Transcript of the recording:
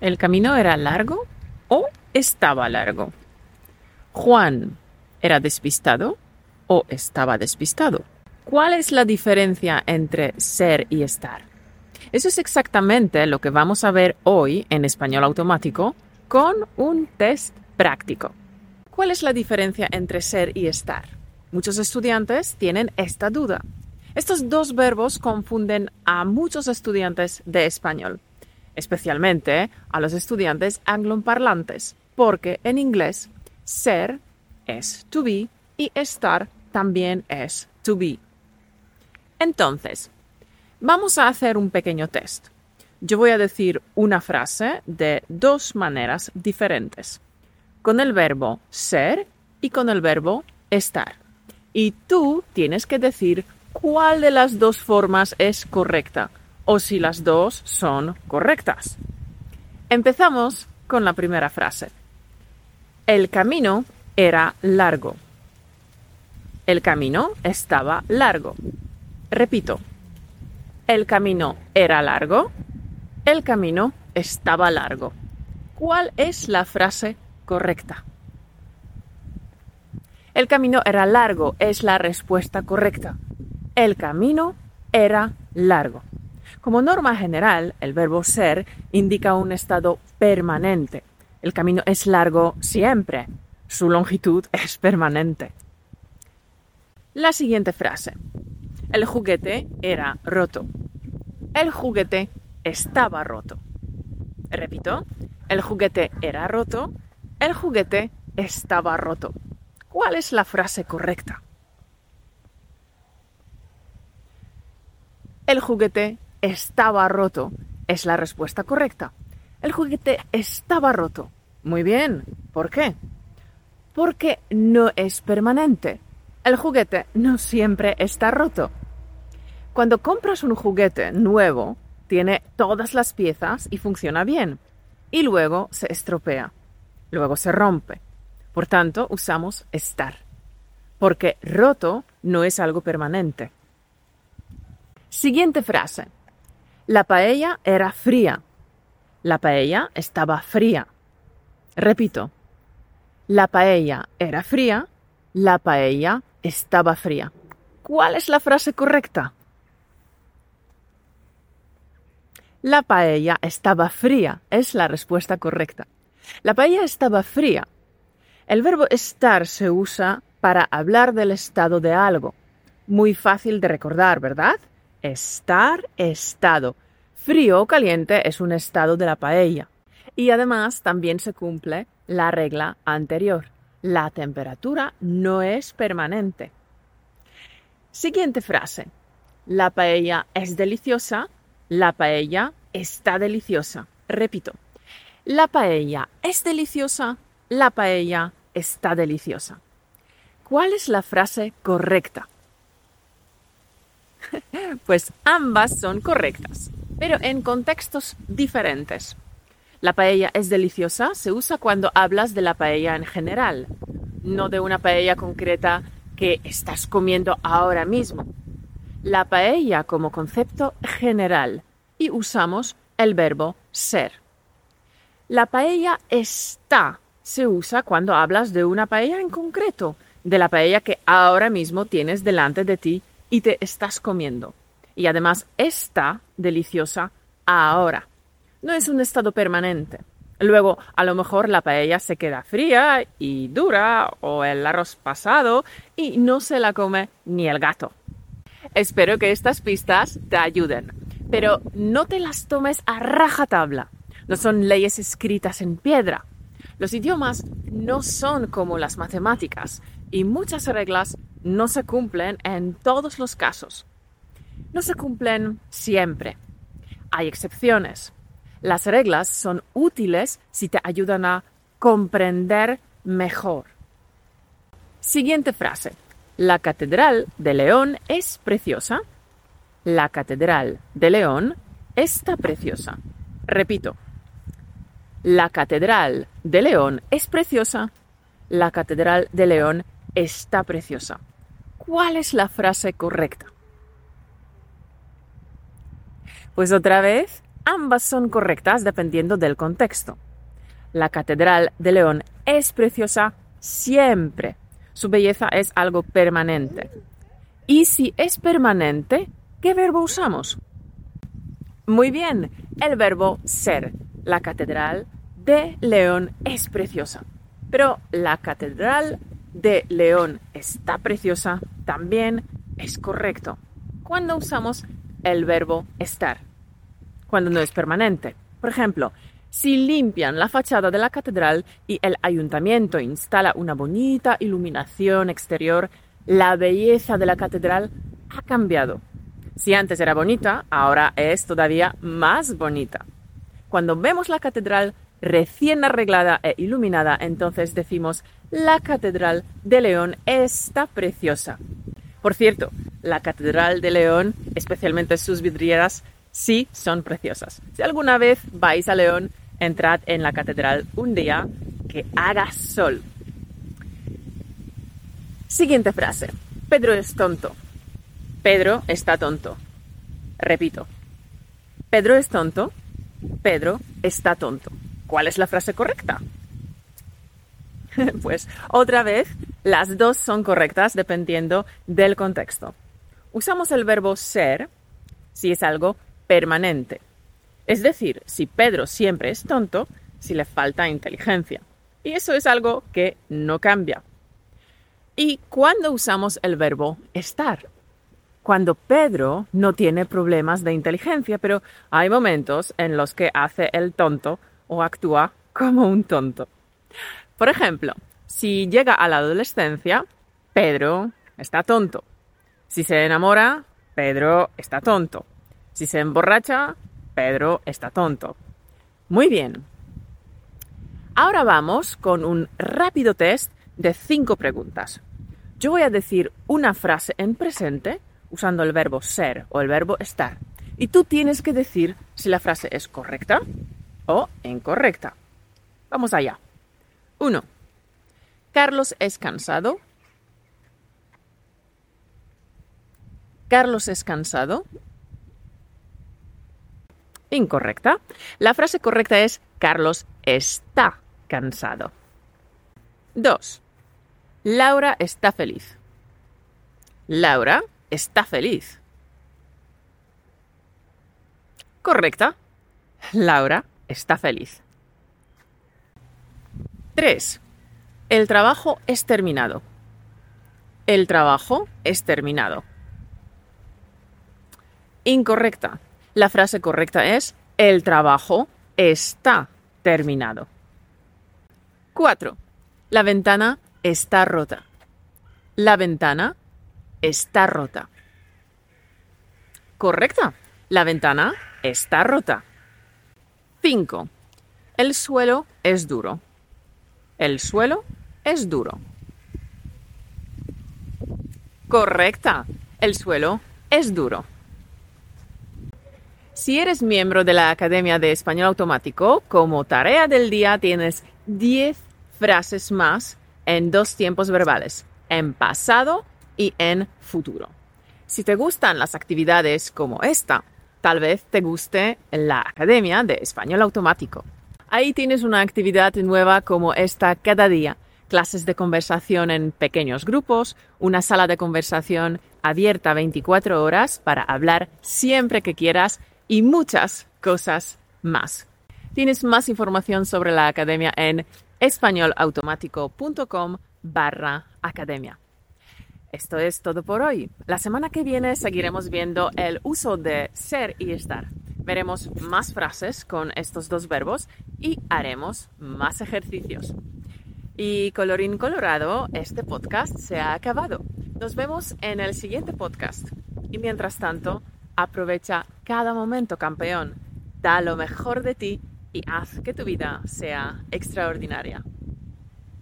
¿El camino era largo o estaba largo? Juan era despistado o estaba despistado. ¿Cuál es la diferencia entre ser y estar? Eso es exactamente lo que vamos a ver hoy en español automático con un test práctico. ¿Cuál es la diferencia entre ser y estar? Muchos estudiantes tienen esta duda. Estos dos verbos confunden a muchos estudiantes de español, especialmente a los estudiantes angloparlantes, porque en inglés ser es to be y estar también es to be. Entonces, vamos a hacer un pequeño test. Yo voy a decir una frase de dos maneras diferentes, con el verbo ser y con el verbo estar. Y tú tienes que decir cuál de las dos formas es correcta o si las dos son correctas. Empezamos con la primera frase. El camino era largo. El camino estaba largo. Repito, el camino era largo, el camino estaba largo. ¿Cuál es la frase correcta? El camino era largo es la respuesta correcta. El camino era largo. Como norma general, el verbo ser indica un estado permanente. El camino es largo siempre. Su longitud es permanente. La siguiente frase. El juguete era roto. El juguete estaba roto. Repito, el juguete era roto. El juguete estaba roto. ¿Cuál es la frase correcta? El juguete estaba roto es la respuesta correcta. El juguete estaba roto. Muy bien. ¿Por qué? Porque no es permanente el juguete no siempre está roto. Cuando compras un juguete nuevo, tiene todas las piezas y funciona bien. Y luego se estropea. Luego se rompe. Por tanto, usamos estar. Porque roto no es algo permanente. Siguiente frase. La paella era fría. La paella estaba fría. Repito. La paella era fría. La paella estaba fría. ¿Cuál es la frase correcta? La paella estaba fría es la respuesta correcta. La paella estaba fría. El verbo estar se usa para hablar del estado de algo. Muy fácil de recordar, ¿verdad? Estar, estado. Frío o caliente es un estado de la paella. Y además también se cumple la regla anterior. La temperatura no es permanente. Siguiente frase. La paella es deliciosa. La paella está deliciosa. Repito. La paella es deliciosa. La paella está deliciosa. ¿Cuál es la frase correcta? pues ambas son correctas, pero en contextos diferentes. La paella es deliciosa se usa cuando hablas de la paella en general, no de una paella concreta que estás comiendo ahora mismo. La paella como concepto general y usamos el verbo ser. La paella está se usa cuando hablas de una paella en concreto, de la paella que ahora mismo tienes delante de ti y te estás comiendo. Y además está deliciosa ahora no es un estado permanente. Luego, a lo mejor la paella se queda fría y dura o el arroz pasado y no se la come ni el gato. Espero que estas pistas te ayuden, pero no te las tomes a rajatabla. No son leyes escritas en piedra. Los idiomas no son como las matemáticas y muchas reglas no se cumplen en todos los casos. No se cumplen siempre. Hay excepciones. Las reglas son útiles si te ayudan a comprender mejor. Siguiente frase. La Catedral de León es preciosa. La Catedral de León está preciosa. Repito. La Catedral de León es preciosa. La Catedral de León está preciosa. ¿Cuál es la frase correcta? Pues otra vez, ambas son correctas dependiendo del contexto. La Catedral de León es preciosa siempre. Su belleza es algo permanente. Y si es permanente, ¿qué verbo usamos? Muy bien, el verbo ser. La Catedral de León es preciosa. Pero la Catedral de León está preciosa también es correcto. Cuando usamos el verbo estar, cuando no es permanente. Por ejemplo, si limpian la fachada de la catedral y el ayuntamiento instala una bonita iluminación exterior, la belleza de la catedral ha cambiado. Si antes era bonita, ahora es todavía más bonita. Cuando vemos la catedral recién arreglada e iluminada, entonces decimos, la catedral de León está preciosa. Por cierto, la catedral de León, especialmente sus vidrieras, sí son preciosas. Si alguna vez vais a León, entrad en la catedral un día que haga sol. Siguiente frase. Pedro es tonto. Pedro está tonto. Repito. Pedro es tonto. Pedro está tonto. ¿Cuál es la frase correcta? pues otra vez, las dos son correctas dependiendo del contexto. Usamos el verbo ser si es algo permanente. Es decir, si Pedro siempre es tonto, si le falta inteligencia. Y eso es algo que no cambia. ¿Y cuándo usamos el verbo estar? Cuando Pedro no tiene problemas de inteligencia, pero hay momentos en los que hace el tonto o actúa como un tonto. Por ejemplo, si llega a la adolescencia, Pedro está tonto. Si se enamora, Pedro está tonto. Si se emborracha, Pedro está tonto. Muy bien. Ahora vamos con un rápido test de cinco preguntas. Yo voy a decir una frase en presente usando el verbo ser o el verbo estar. Y tú tienes que decir si la frase es correcta o incorrecta. Vamos allá. 1. Carlos es cansado. Carlos es cansado. Incorrecta. La frase correcta es Carlos está cansado. 2. Laura está feliz. Laura está feliz. Correcta. Laura está feliz. 3. El trabajo es terminado. El trabajo es terminado. Incorrecta. La frase correcta es el trabajo está terminado. 4. La ventana está rota. La ventana está rota. Correcta. La ventana está rota. 5. El suelo es duro. El suelo es duro. Correcta. El suelo es duro. Si eres miembro de la Academia de Español Automático, como tarea del día tienes 10 frases más en dos tiempos verbales, en pasado y en futuro. Si te gustan las actividades como esta, tal vez te guste la Academia de Español Automático. Ahí tienes una actividad nueva como esta cada día, clases de conversación en pequeños grupos, una sala de conversación abierta 24 horas para hablar siempre que quieras y muchas cosas más. Tienes más información sobre la academia en españolautomático.com barra academia. Esto es todo por hoy. La semana que viene seguiremos viendo el uso de ser y estar. Veremos más frases con estos dos verbos y haremos más ejercicios. Y colorín colorado, este podcast se ha acabado. Nos vemos en el siguiente podcast. Y mientras tanto, Aprovecha cada momento, campeón. Da lo mejor de ti y haz que tu vida sea extraordinaria.